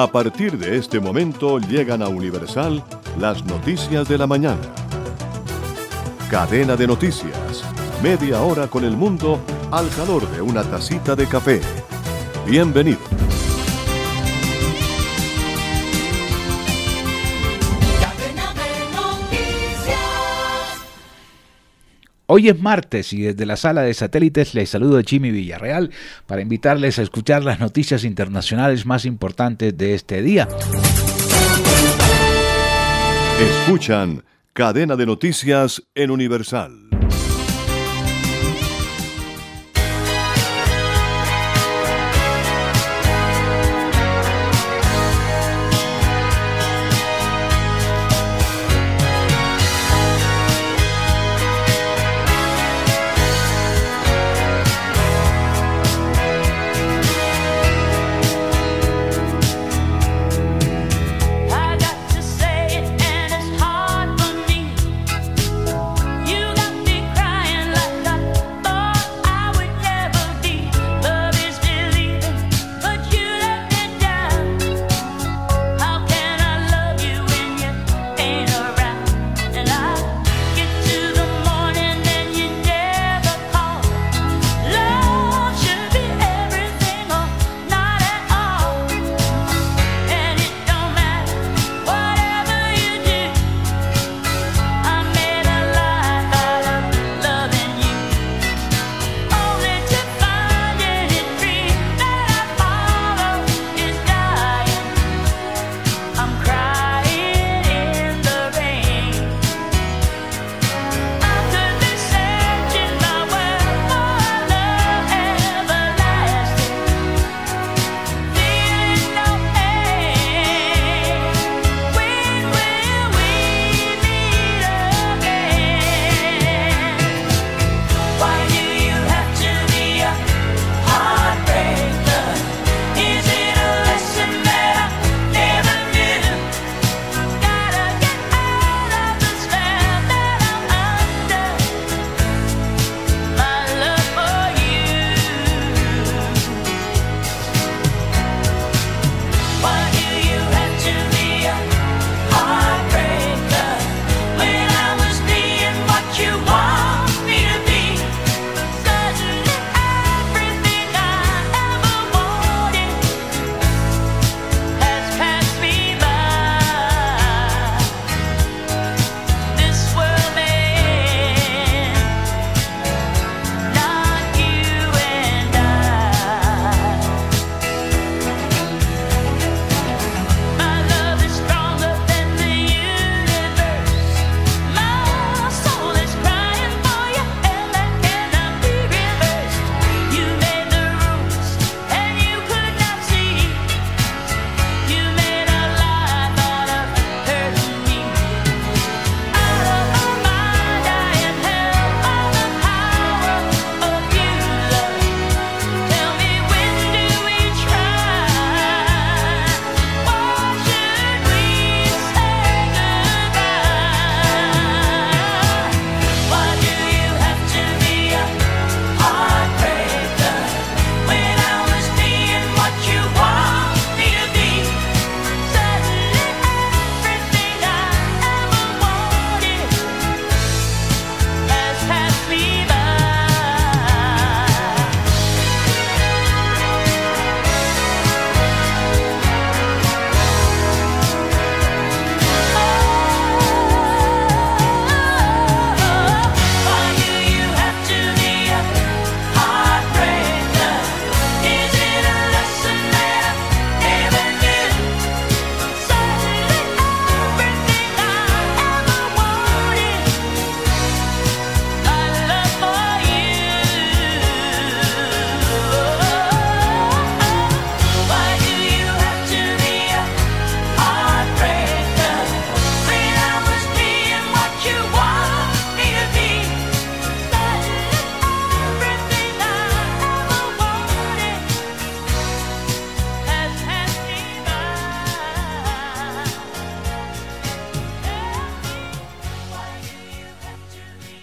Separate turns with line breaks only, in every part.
A partir de este momento llegan a Universal las noticias de la mañana. Cadena de noticias. Media hora con el mundo al calor de una tacita de café. Bienvenido.
Hoy es martes y desde la sala de satélites les saludo a Jimmy Villarreal para invitarles a escuchar las noticias internacionales más importantes de este día.
Escuchan Cadena de Noticias en Universal.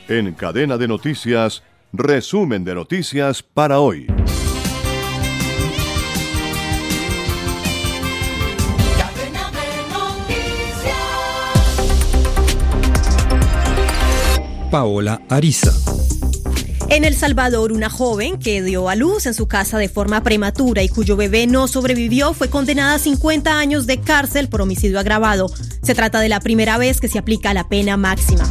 En cadena de noticias, resumen de noticias para hoy.
Paola Ariza.
En El Salvador, una joven que dio a luz en su casa de forma prematura y cuyo bebé no sobrevivió fue condenada a 50 años de cárcel por homicidio agravado. Se trata de la primera vez que se aplica la pena máxima.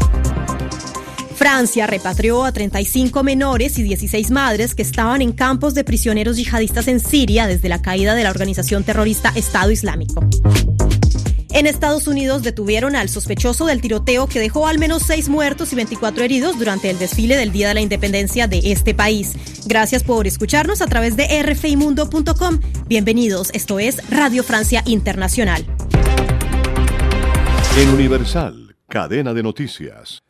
Francia repatrió a 35 menores y 16 madres que estaban en campos de prisioneros yihadistas en Siria desde la caída de la organización terrorista Estado Islámico. En Estados Unidos detuvieron al sospechoso del tiroteo que dejó al menos seis muertos y 24 heridos durante el desfile del Día de la Independencia de este país. Gracias por escucharnos a través de rfimundo.com. Bienvenidos, esto es Radio Francia Internacional.
En Universal, cadena de noticias.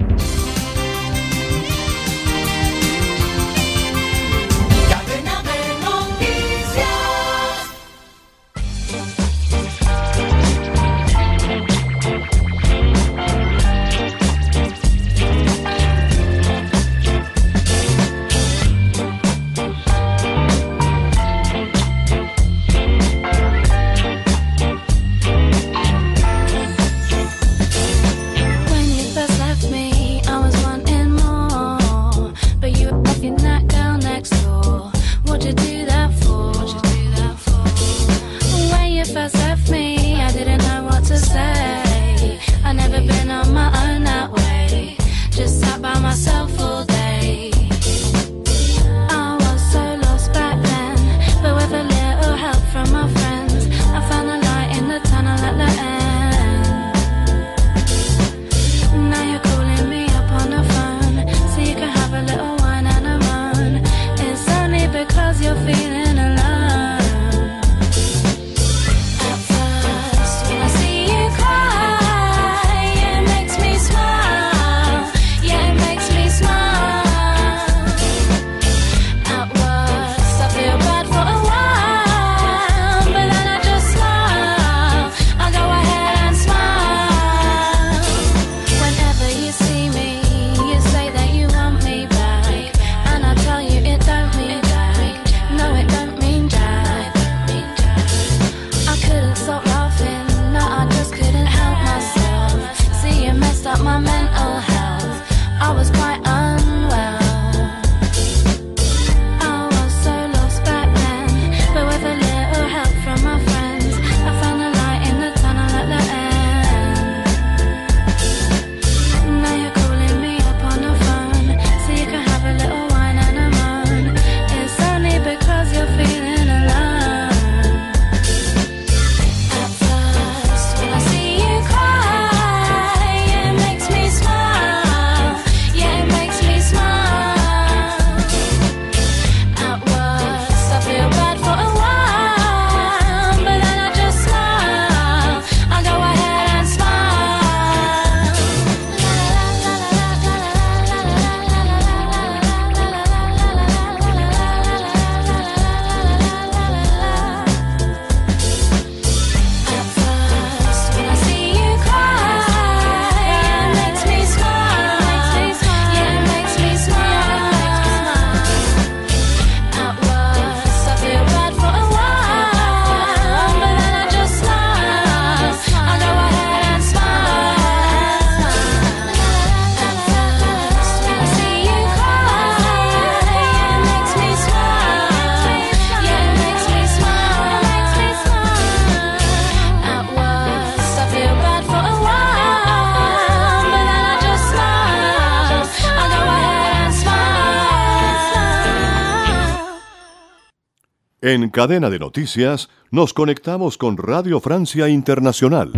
En cadena de noticias nos conectamos con Radio Francia Internacional.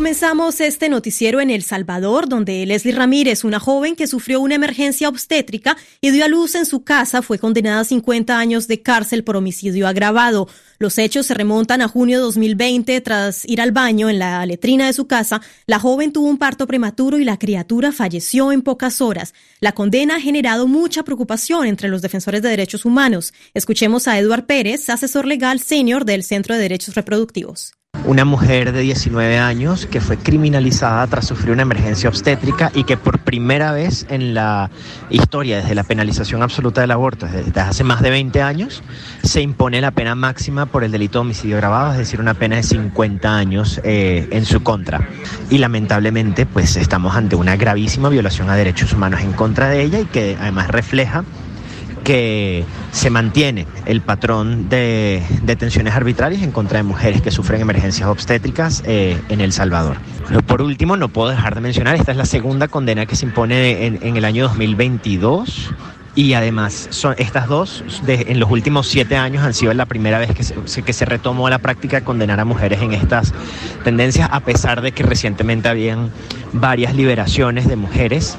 Comenzamos este noticiero en El Salvador, donde Leslie Ramírez, una joven que sufrió una emergencia obstétrica y dio a luz en su casa, fue condenada a 50 años de cárcel por homicidio agravado. Los hechos se remontan a junio de 2020. Tras ir al baño en la letrina de su casa, la joven tuvo un parto prematuro y la criatura falleció en pocas horas. La condena ha generado mucha preocupación entre los defensores de derechos humanos. Escuchemos a Eduard Pérez, asesor legal senior del Centro de Derechos Reproductivos
una mujer de 19 años que fue criminalizada tras sufrir una emergencia obstétrica y que por primera vez en la historia, desde la penalización absoluta del aborto, desde hace más de 20 años, se impone la pena máxima por el delito de homicidio agravado, es decir, una pena de 50 años eh, en su contra. Y lamentablemente, pues estamos ante una gravísima violación a derechos humanos en contra de ella y que además refleja que se mantiene el patrón de detenciones arbitrarias en contra de mujeres que sufren emergencias obstétricas eh, en El Salvador. Por último, no puedo dejar de mencionar, esta es la segunda condena que se impone en, el año 2022 y además son estas dos en los últimos siete años han sido la primera vez que se, que se retomó la práctica de condenar a mujeres en estas tendencias a pesar de que recientemente habían varias liberaciones de mujeres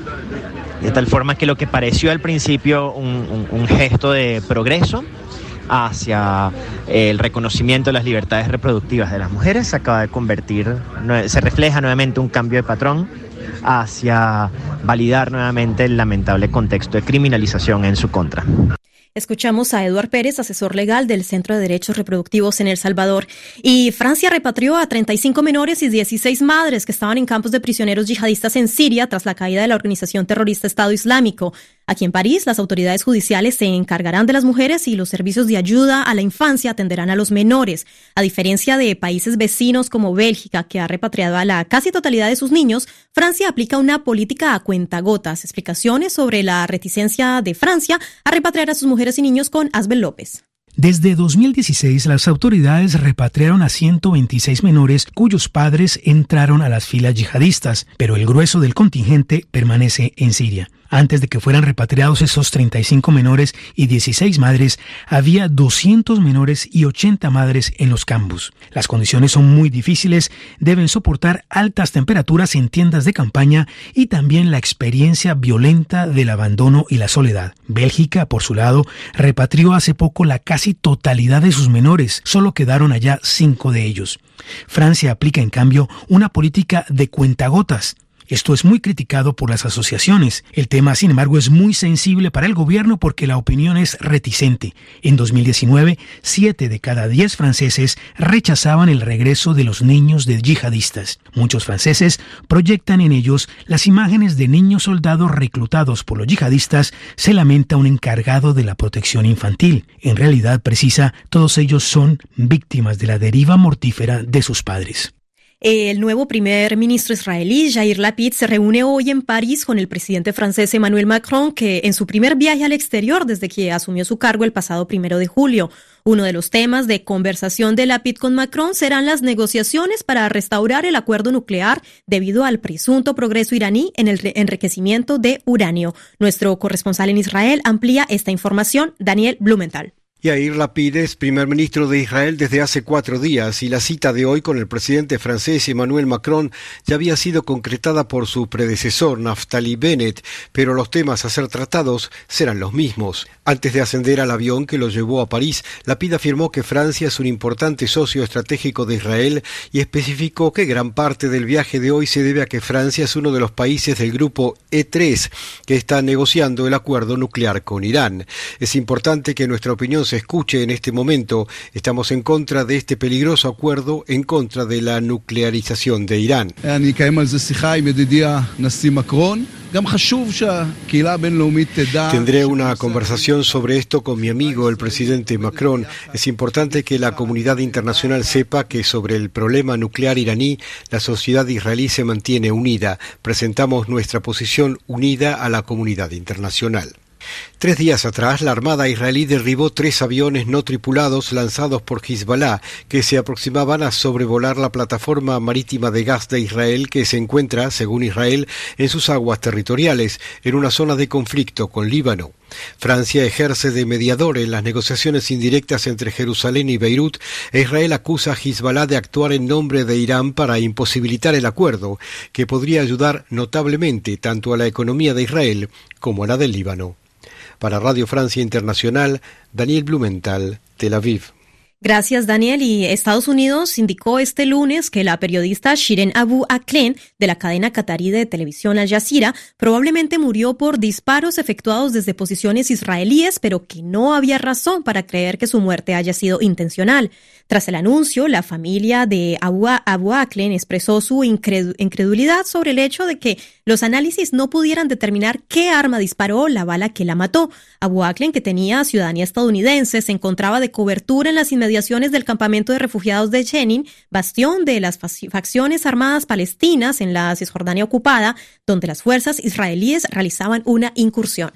de tal forma que lo que pareció al principio un, gesto de progreso hacia el reconocimiento de las libertades reproductivas de las mujeres se acaba de convertir, se refleja nuevamente un cambio de patrón hacia validar nuevamente el lamentable contexto de criminalización en su contra.
Escuchamos a Eduard Pérez, asesor legal del Centro de Derechos Reproductivos en El Salvador. Y Francia repatrió a 35 menores y 16 madres que estaban en campos de prisioneros yihadistas en Siria tras la caída de la organización terrorista Estado Islámico. Aquí en París, las autoridades judiciales se encargarán de las mujeres y los servicios de ayuda a la infancia atenderán a los menores. A diferencia de países vecinos como Bélgica, que ha repatriado a la casi totalidad de sus niños, Francia aplica una política a cuentagotas. Explicaciones sobre la reticencia de Francia a repatriar a sus mujeres y niños con Asbel López.
Desde 2016, las autoridades repatriaron a 126 menores cuyos padres entraron a las filas yihadistas, pero el grueso del contingente permanece en Siria. Antes de que fueran repatriados esos 35 menores y 16 madres, había 200 menores y 80 madres en los campus. Las condiciones son muy difíciles, deben soportar altas temperaturas en tiendas de campaña y también la experiencia violenta del abandono y la soledad. Bélgica, por su lado, repatrió hace poco la casi totalidad de sus menores, solo quedaron allá cinco de ellos. Francia aplica, en cambio, una política de cuentagotas. Esto es muy criticado por las asociaciones. El tema, sin embargo, es muy sensible para el gobierno porque la opinión es reticente. En 2019, siete de cada diez franceses rechazaban el regreso de los niños de yihadistas. Muchos franceses proyectan en ellos las imágenes de niños soldados reclutados por los yihadistas, se lamenta un encargado de la protección infantil. En realidad precisa, todos ellos son víctimas de la deriva mortífera de sus padres.
El nuevo primer ministro israelí, Jair Lapid, se reúne hoy en París con el presidente francés Emmanuel Macron, que en su primer viaje al exterior desde que asumió su cargo el pasado primero de julio. Uno de los temas de conversación de Lapid con Macron serán las negociaciones para restaurar el acuerdo nuclear debido al presunto progreso iraní en el enriquecimiento de uranio. Nuestro corresponsal en Israel amplía esta información, Daniel Blumenthal.
Yair Lapid es primer ministro de Israel desde hace cuatro días y la cita de hoy con el presidente francés Emmanuel Macron ya había sido concretada por su predecesor Naftali Bennett, pero los temas a ser tratados serán los mismos. Antes de ascender al avión que lo llevó a París, Lapid afirmó que Francia es un importante socio estratégico de Israel y especificó que gran parte del viaje de hoy se debe a que Francia es uno de los países del grupo E3 que está negociando el acuerdo nuclear con Irán. Es importante que nuestra opinión escuche en este momento. Estamos en contra de este peligroso acuerdo, en contra de la nuclearización de Irán. Tendré una conversación sobre esto con mi amigo, el presidente Macron. Es importante que la comunidad internacional sepa que sobre el problema nuclear iraní, la sociedad israelí se mantiene unida. Presentamos nuestra posición unida a la comunidad internacional. Tres días atrás, la Armada israelí derribó tres aviones no tripulados lanzados por Hezbollah que se aproximaban a sobrevolar la plataforma marítima de gas de Israel que se encuentra, según Israel, en sus aguas territoriales, en una zona de conflicto con Líbano. Francia ejerce de mediador en las negociaciones indirectas entre Jerusalén y Beirut e Israel acusa a Hezbollah de actuar en nombre de Irán para imposibilitar el acuerdo, que podría ayudar notablemente tanto a la economía de Israel como a la del Líbano. Para Radio Francia Internacional, Daniel Blumenthal, Tel Aviv.
Gracias, Daniel. Y Estados Unidos indicó este lunes que la periodista Shiren Abu Akleh de la cadena qatarí de televisión Al Jazeera probablemente murió por disparos efectuados desde posiciones israelíes, pero que no había razón para creer que su muerte haya sido intencional. Tras el anuncio, la familia de Abu, Abu Akleh expresó su incredulidad sobre el hecho de que los análisis no pudieran determinar qué arma disparó la bala que la mató. Abu Akleh, que tenía ciudadanía estadounidense, se encontraba de cobertura en las inmediaciones del campamento de refugiados de Jenin, bastión de las facciones armadas palestinas en la Cisjordania ocupada, donde las fuerzas israelíes realizaban una incursión.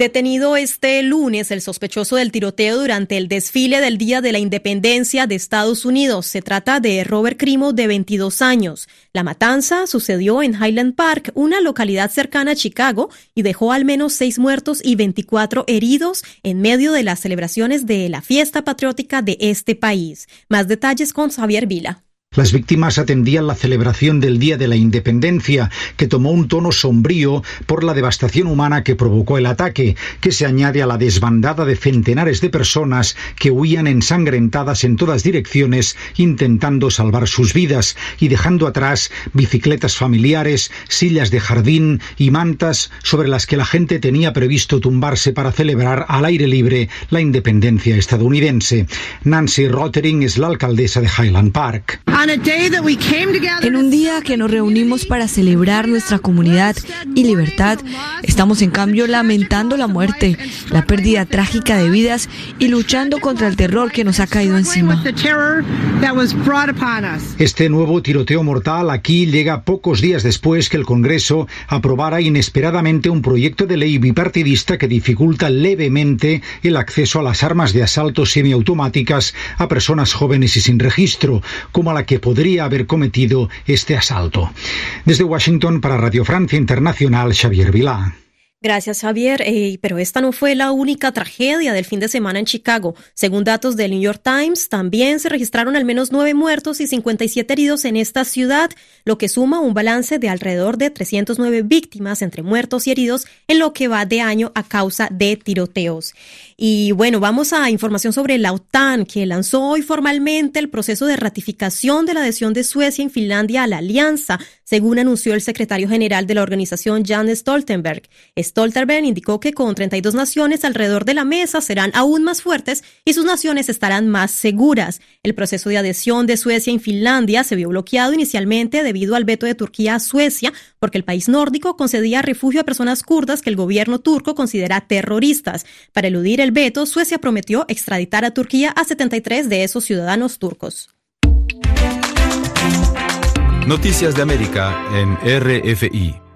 Detenido este lunes el sospechoso del tiroteo durante el desfile del Día de la Independencia de Estados Unidos. Se trata de Robert Crimo, de 22 años. La matanza sucedió en Highland Park, una localidad cercana a Chicago, y dejó al menos seis muertos y 24 heridos en medio de las celebraciones de la fiesta patriótica de este país. Más detalles con Xavier Vila.
Las víctimas atendían la celebración del Día de la Independencia, que tomó un tono sombrío por la devastación humana que provocó el ataque, que se añade a la desbandada de centenares de personas que huían ensangrentadas en todas direcciones intentando salvar sus vidas y dejando atrás bicicletas familiares, sillas de jardín y mantas sobre las que la gente tenía previsto tumbarse para celebrar al aire libre la independencia estadounidense. Nancy Rottering es la alcaldesa de Highland Park.
En un día que nos reunimos para celebrar nuestra comunidad y libertad, estamos en cambio lamentando la muerte, la pérdida trágica de vidas y luchando contra el terror que nos ha caído encima.
Este nuevo tiroteo mortal aquí llega pocos días después que el Congreso aprobara inesperadamente un proyecto de ley bipartidista que dificulta levemente el acceso a las armas de asalto semiautomáticas a personas jóvenes y sin registro, como a la que podría haber cometido este asalto. Desde Washington para Radio Francia Internacional, Xavier Vilá.
Gracias, Javier. Pero esta no fue la única tragedia del fin de semana en Chicago. Según datos del New York Times, también se registraron al menos nueve muertos y 57 heridos en esta ciudad, lo que suma un balance de alrededor de 309 víctimas entre muertos y heridos en lo que va de año a causa de tiroteos. Y bueno, vamos a información sobre la OTAN, que lanzó hoy formalmente el proceso de ratificación de la adhesión de Suecia y Finlandia a la alianza, según anunció el secretario general de la organización, Jan Stoltenberg. Stoltenberg indicó que con 32 naciones alrededor de la mesa serán aún más fuertes y sus naciones estarán más seguras. El proceso de adhesión de Suecia y Finlandia se vio bloqueado inicialmente debido al veto de Turquía a Suecia, porque el país nórdico concedía refugio a personas kurdas que el gobierno turco considera terroristas. Para eludir el veto, Suecia prometió extraditar a Turquía a 73 de esos ciudadanos turcos.
Noticias de América en RFI.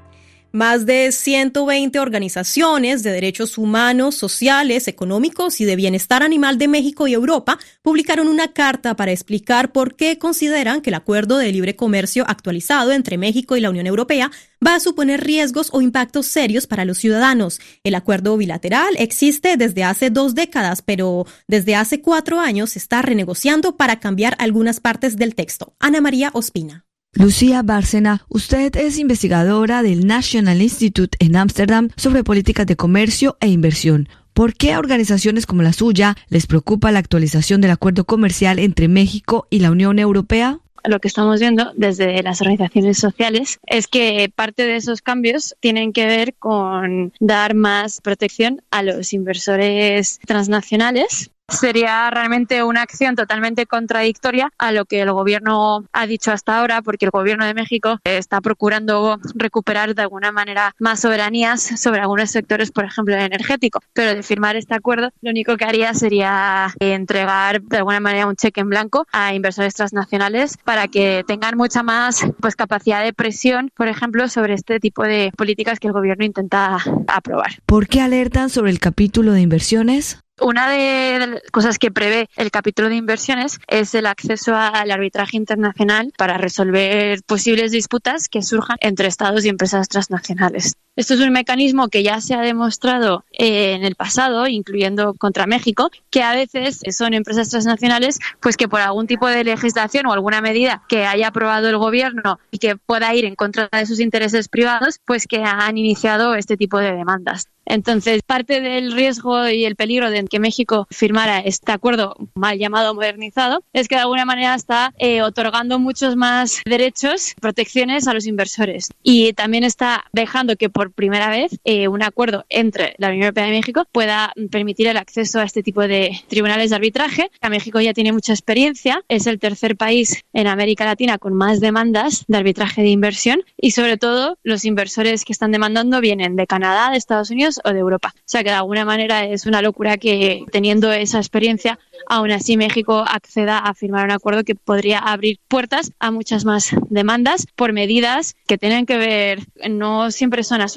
Más de 120 organizaciones de derechos humanos, sociales, económicos y de bienestar animal de México y Europa publicaron una carta para explicar por qué consideran que el acuerdo de libre comercio actualizado entre México y la Unión Europea va a suponer riesgos o impactos serios para los ciudadanos. El acuerdo bilateral existe desde hace dos décadas, pero desde hace cuatro años se está renegociando para cambiar algunas partes del texto. Ana María Ospina.
Lucía Bárcena, usted es investigadora del National Institute en Ámsterdam sobre políticas de comercio e inversión. ¿Por qué a organizaciones como la suya les preocupa la actualización del acuerdo comercial entre México y la Unión Europea?
lo que estamos viendo desde las organizaciones sociales es que parte de esos cambios tienen que ver con dar más protección a los inversores transnacionales Sería realmente una acción totalmente contradictoria a lo que el gobierno ha dicho hasta ahora, porque el gobierno de México está procurando recuperar de alguna manera más soberanías sobre algunos sectores, por ejemplo, el energético. Pero de firmar este acuerdo, lo único que haría sería entregar de alguna manera un cheque en blanco a inversores transnacionales para que tengan mucha más pues, capacidad de presión, por ejemplo, sobre este tipo de políticas que el gobierno intenta aprobar.
¿Por qué alertan sobre el capítulo de inversiones?
Una de las cosas que prevé el capítulo de inversiones es el acceso al arbitraje internacional para resolver posibles disputas que surjan entre estados y empresas transnacionales. Esto es un mecanismo que ya se ha demostrado eh, en el pasado, incluyendo contra México, que a veces son empresas transnacionales pues que por algún tipo de legislación o alguna medida que haya aprobado el gobierno y que pueda ir en contra de sus intereses privados, pues que han iniciado este tipo de demandas. Entonces, parte del riesgo y el peligro de que México firmara este acuerdo mal llamado modernizado es que de alguna manera está eh, otorgando muchos más derechos, protecciones a los inversores. Y también está dejando que por primera vez eh, un acuerdo entre la Unión Europea y México pueda permitir el acceso a este tipo de tribunales de arbitraje. México ya tiene mucha experiencia, es el tercer país en América Latina con más demandas de arbitraje de inversión y sobre todo los inversores que están demandando vienen de Canadá, de Estados Unidos, o de Europa. O sea que de alguna manera es una locura que teniendo esa experiencia, aún así México acceda a firmar un acuerdo que podría abrir puertas a muchas más demandas por medidas que tienen que ver, no siempre son asuntos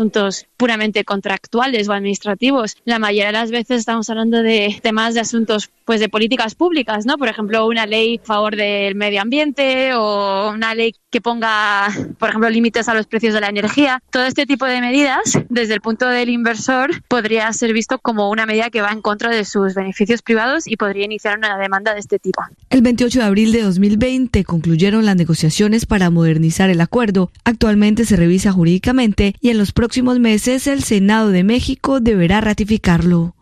puramente contractuales o administrativos. La mayoría de las veces estamos hablando de temas de asuntos pues de políticas públicas, ¿no? Por ejemplo, una ley a favor del medio ambiente o una ley que ponga, por ejemplo, límites a los precios de la energía. Todo este tipo de medidas, desde el punto del inversor, podría ser visto como una medida que va en contra de sus beneficios privados y podría iniciar una demanda de este tipo.
El 28 de abril de 2020 concluyeron las negociaciones para modernizar el acuerdo. Actualmente se revisa jurídicamente y en los próximos meses el Senado de México deberá ratificarlo.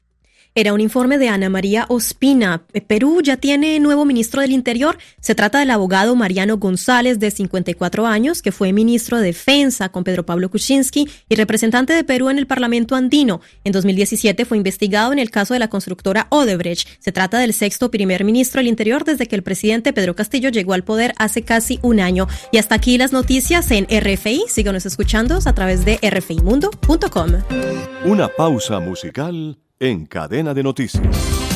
Era un informe de Ana María Ospina. Perú ya tiene nuevo ministro del Interior. Se trata del abogado Mariano González, de 54 años, que fue ministro de Defensa con Pedro Pablo Kuczynski y representante de Perú en el Parlamento andino. En 2017 fue investigado en el caso de la constructora Odebrecht. Se trata del sexto primer ministro del Interior desde que el presidente Pedro Castillo llegó al poder hace casi un año. Y hasta aquí las noticias en RFI. Síganos escuchando a través de rfimundo.com.
Una pausa musical en cadena de noticias.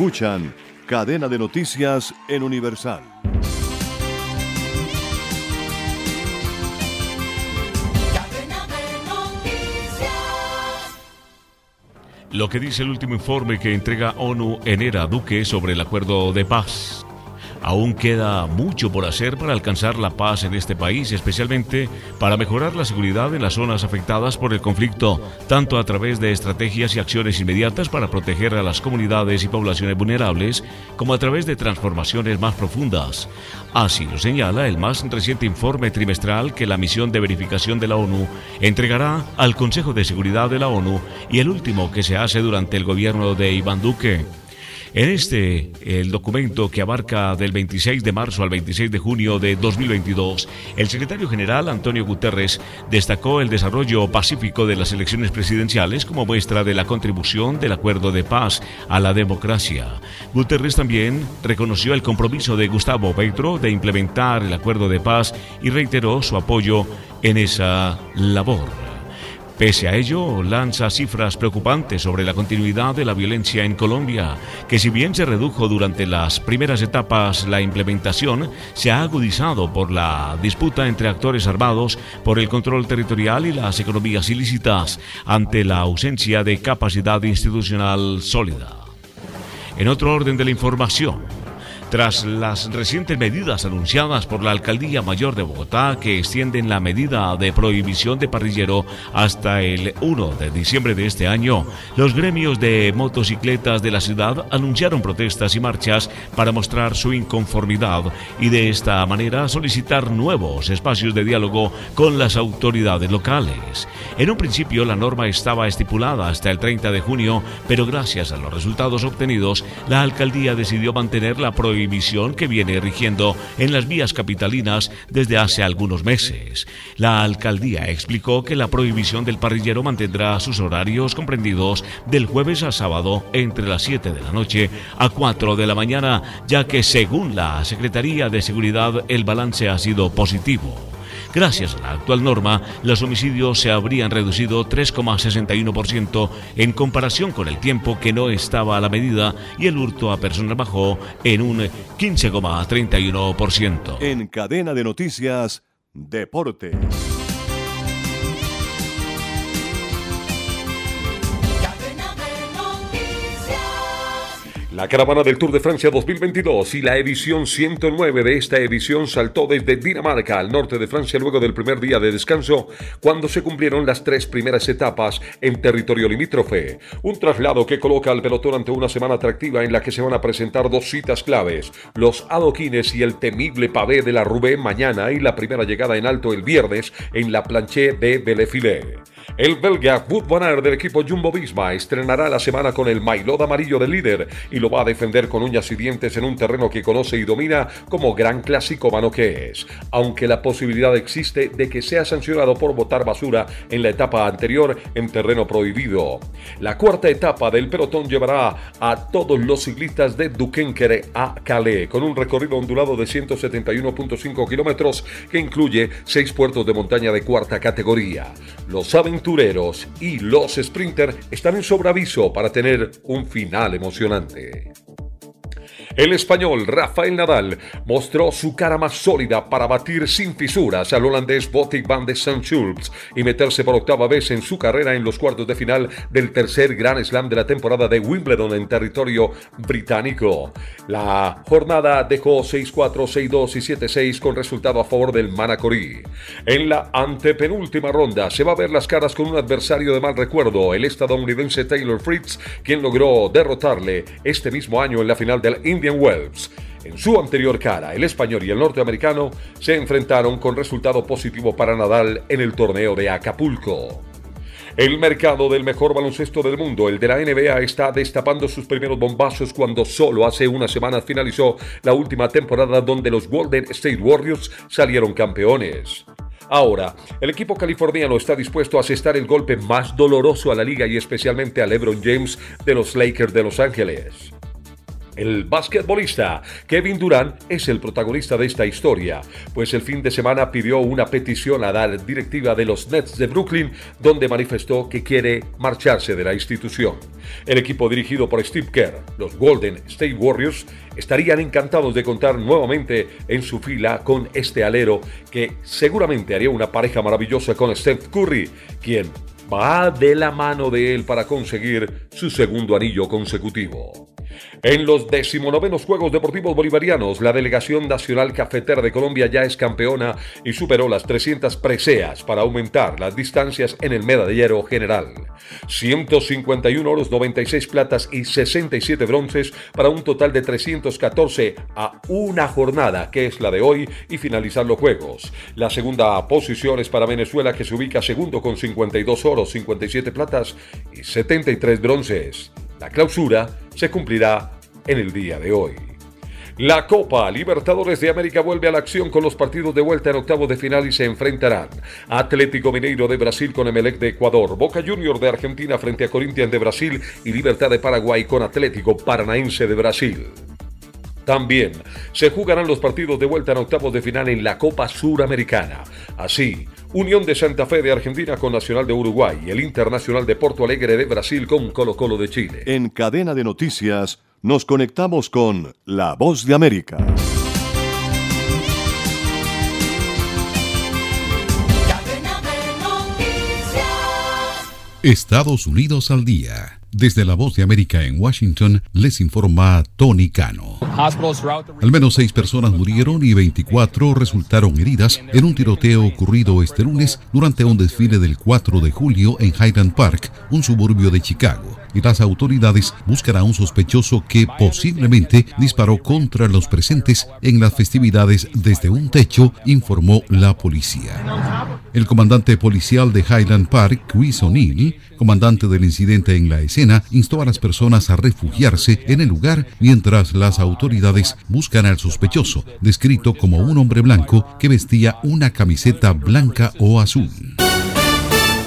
Escuchan Cadena de Noticias en Universal.
Lo que dice el último informe que entrega ONU en Era Duque sobre el acuerdo de paz. Aún queda mucho por hacer para alcanzar la paz en este país, especialmente para mejorar la seguridad en las zonas afectadas por el conflicto, tanto a través de estrategias y acciones inmediatas para proteger a las comunidades y poblaciones vulnerables, como a través de transformaciones más profundas. Así lo señala el más reciente informe trimestral que la misión de verificación de la ONU entregará al Consejo de Seguridad de la ONU y el último que se hace durante el gobierno de Iván Duque. En este, el documento que abarca del 26 de marzo al 26 de junio de 2022, el secretario general Antonio Guterres destacó el desarrollo pacífico de las elecciones presidenciales como muestra de la contribución del acuerdo de paz a la democracia. Guterres también reconoció el compromiso de Gustavo Petro de implementar el acuerdo de paz y reiteró su apoyo en esa labor. Pese a ello, lanza cifras preocupantes sobre la continuidad de la violencia en Colombia, que si bien se redujo durante las primeras etapas, la implementación se ha agudizado por la disputa entre actores armados por el control territorial y las economías ilícitas ante la ausencia de capacidad institucional sólida. En otro orden de la información, tras las recientes medidas anunciadas por la Alcaldía Mayor de Bogotá que extienden la medida de prohibición de parrillero hasta el 1 de diciembre de este año, los gremios de motocicletas de la ciudad anunciaron protestas y marchas para mostrar su inconformidad y de esta manera solicitar nuevos espacios de diálogo con las autoridades locales. En un principio la norma estaba estipulada hasta el 30 de junio, pero gracias a los resultados obtenidos, la alcaldía decidió mantener la prohibición prohibición que viene rigiendo en las vías capitalinas desde hace algunos meses. La alcaldía explicó que la prohibición del parrillero mantendrá sus horarios comprendidos del jueves a sábado entre las 7 de la noche a 4 de la mañana, ya que según la Secretaría de Seguridad el balance ha sido positivo. Gracias a la actual norma, los homicidios se habrían reducido 3,61% en comparación con el tiempo que no estaba a la medida y el hurto a personas bajó en un 15,31%.
En cadena de noticias, Deporte.
La caravana del Tour de Francia 2022 y la edición 109 de esta edición saltó desde Dinamarca al norte de Francia luego del primer día de descanso, cuando se cumplieron las tres primeras etapas en territorio limítrofe. Un traslado que coloca al pelotón ante una semana atractiva en la que se van a presentar dos citas claves, los adoquines y el temible pavé de la Roubaix mañana y la primera llegada en alto el viernes en la planché de Bellefilé. El belga Wout van del equipo Jumbo Visma estrenará la semana con el maillot amarillo del líder y lo va a defender con uñas y dientes en un terreno que conoce y domina como gran clásico mano que es, aunque la posibilidad existe de que sea sancionado por botar basura en la etapa anterior en terreno prohibido. La cuarta etapa del pelotón llevará a todos los ciclistas de Duquenquere a Calais con un recorrido ondulado de 171.5 kilómetros que incluye seis puertos de montaña de cuarta categoría. Los y los sprinters están en sobreaviso para tener un final emocionante. El español Rafael Nadal mostró su cara más sólida para batir sin fisuras al holandés Botic van de St. Schultz y meterse por octava vez en su carrera en los cuartos de final del tercer Grand Slam de la temporada de Wimbledon en territorio británico. La jornada dejó 6-4, 6-2 y 7-6 con resultado a favor del Manacorí. En la antepenúltima ronda se va a ver las caras con un adversario de mal recuerdo, el estadounidense Taylor Fritz, quien logró derrotarle este mismo año en la final del Indian Wells. En su anterior cara, el español y el norteamericano se enfrentaron con resultado positivo para Nadal en el torneo de Acapulco. El mercado del mejor baloncesto del mundo, el de la NBA, está destapando sus primeros bombazos cuando solo hace unas semanas finalizó la última temporada donde los Golden State Warriors salieron campeones. Ahora, el equipo californiano está dispuesto a asestar el golpe más doloroso a la liga y especialmente a LeBron James de los Lakers de Los Ángeles. El basquetbolista Kevin Durant es el protagonista de esta historia, pues el fin de semana pidió una petición a la directiva de los Nets de Brooklyn, donde manifestó que quiere marcharse de la institución. El equipo dirigido por Steve Kerr, los Golden State Warriors, estarían encantados de contar nuevamente en su fila con este alero que seguramente haría una pareja maravillosa con Steph Curry, quien va de la mano de él para conseguir su segundo anillo consecutivo. En los decimonovenos Juegos Deportivos Bolivarianos, la Delegación Nacional Cafetera de Colombia ya es campeona y superó las 300 preseas para aumentar las distancias en el medallero general. 151 oros, 96 platas y 67 bronces para un total de 314 a una jornada, que es la de hoy, y finalizar los Juegos. La segunda posición es para Venezuela, que se ubica segundo con 52 oros, 57 platas y 73 bronces. La clausura se cumplirá en el día de hoy. La Copa Libertadores de América vuelve a la acción con los partidos de vuelta en octavos de final y se enfrentarán Atlético Mineiro de Brasil con Emelec de Ecuador, Boca Junior de Argentina frente a Corinthians de Brasil y Libertad de Paraguay con Atlético Paranaense de Brasil. También se jugarán los partidos de vuelta en octavos de final en la Copa Suramericana. Así, Unión de Santa Fe de Argentina con Nacional de Uruguay y el Internacional de Porto Alegre de Brasil con Colo Colo de Chile.
En cadena de noticias nos conectamos con La Voz de América.
Estados Unidos al día. Desde la voz de América en Washington les informa Tony Cano. Al menos seis personas murieron y 24 resultaron heridas en un tiroteo ocurrido este lunes durante un desfile del 4 de julio en Highland Park, un suburbio de Chicago. Y las autoridades buscan a un sospechoso que posiblemente disparó contra los presentes en las festividades desde un techo, informó la policía. El comandante policial de Highland Park, Chris O'Neill, comandante del incidente en la escena, instó a las personas a refugiarse en el lugar mientras las autoridades buscan al sospechoso, descrito como un hombre blanco que vestía una camiseta blanca o azul.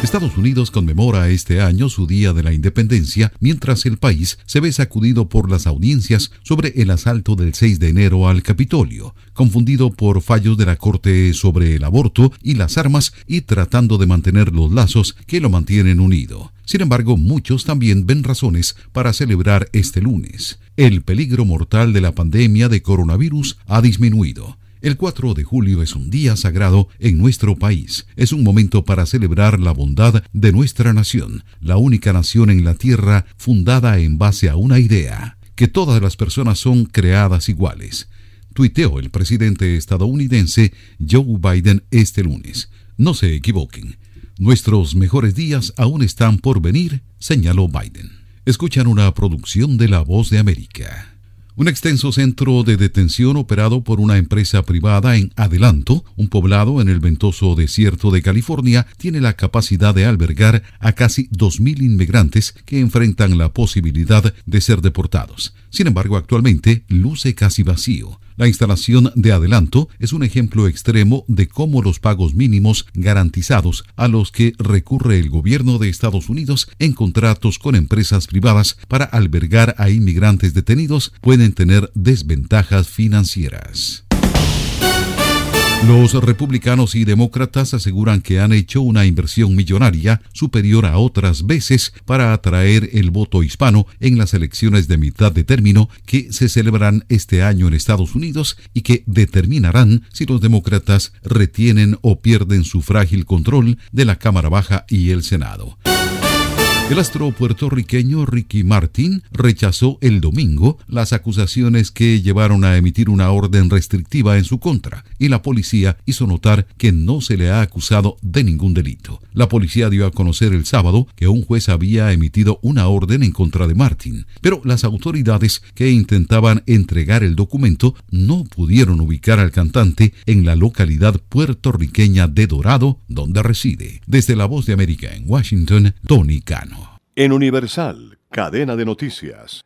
Estados Unidos conmemora este año su Día de la Independencia, mientras el país se ve sacudido por las audiencias sobre el asalto del 6 de enero al Capitolio, confundido por fallos de la Corte sobre el aborto y las armas y tratando de mantener los lazos que lo mantienen unido. Sin embargo, muchos también ven razones para celebrar este lunes. El peligro mortal de la pandemia de coronavirus ha disminuido. El 4 de julio es un día sagrado en nuestro país. Es un momento para celebrar la bondad de nuestra nación, la única nación en la tierra fundada en base a una idea, que todas las personas son creadas iguales. Tuiteó el presidente estadounidense Joe Biden este lunes. No se equivoquen. Nuestros mejores días aún están por venir, señaló Biden. Escuchan una producción de La Voz de América. Un extenso centro de detención operado por una empresa privada en Adelanto, un poblado en el ventoso desierto de California, tiene la capacidad de albergar a casi 2.000 inmigrantes que enfrentan la posibilidad de ser deportados. Sin embargo, actualmente luce casi vacío. La instalación de adelanto es un ejemplo extremo de cómo los pagos mínimos garantizados a los que recurre el gobierno de Estados Unidos en contratos con empresas privadas para albergar a inmigrantes detenidos pueden tener desventajas financieras. Los republicanos y demócratas aseguran que han hecho una inversión millonaria superior a otras veces para atraer el voto hispano en las elecciones de mitad de término que se celebran este año en Estados Unidos y que determinarán si los demócratas retienen o pierden su frágil control de la Cámara Baja y el Senado. El astro puertorriqueño Ricky Martin rechazó el domingo las acusaciones que llevaron a emitir una orden restrictiva en su contra y la policía hizo notar que no se le ha acusado de ningún delito. La policía dio a conocer el sábado que un juez había emitido una orden en contra de Martin, pero las autoridades que intentaban entregar el documento no pudieron ubicar al cantante en la localidad puertorriqueña de Dorado, donde reside. Desde la Voz de América en Washington, Tony Cano.
En Universal, cadena de noticias.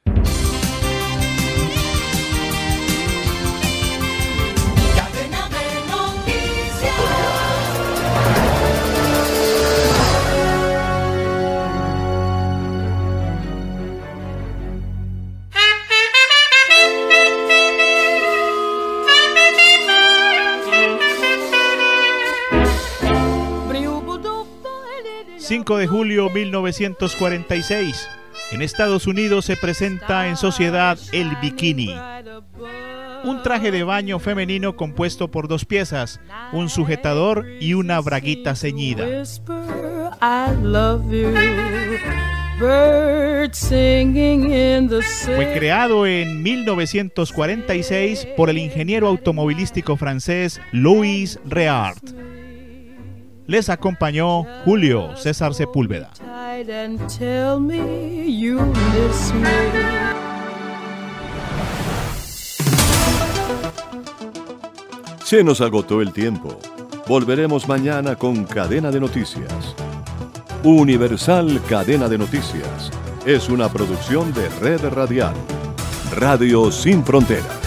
5 de julio 1946. En Estados Unidos se presenta en sociedad el bikini. Un traje de baño femenino compuesto por dos piezas, un sujetador y una braguita ceñida. Fue creado en 1946 por el ingeniero automovilístico francés Louis Reard les acompañó Julio César Sepúlveda.
Se nos agotó el tiempo. Volveremos mañana con Cadena de Noticias. Universal Cadena de Noticias es una producción de Red Radial. Radio Sin Fronteras.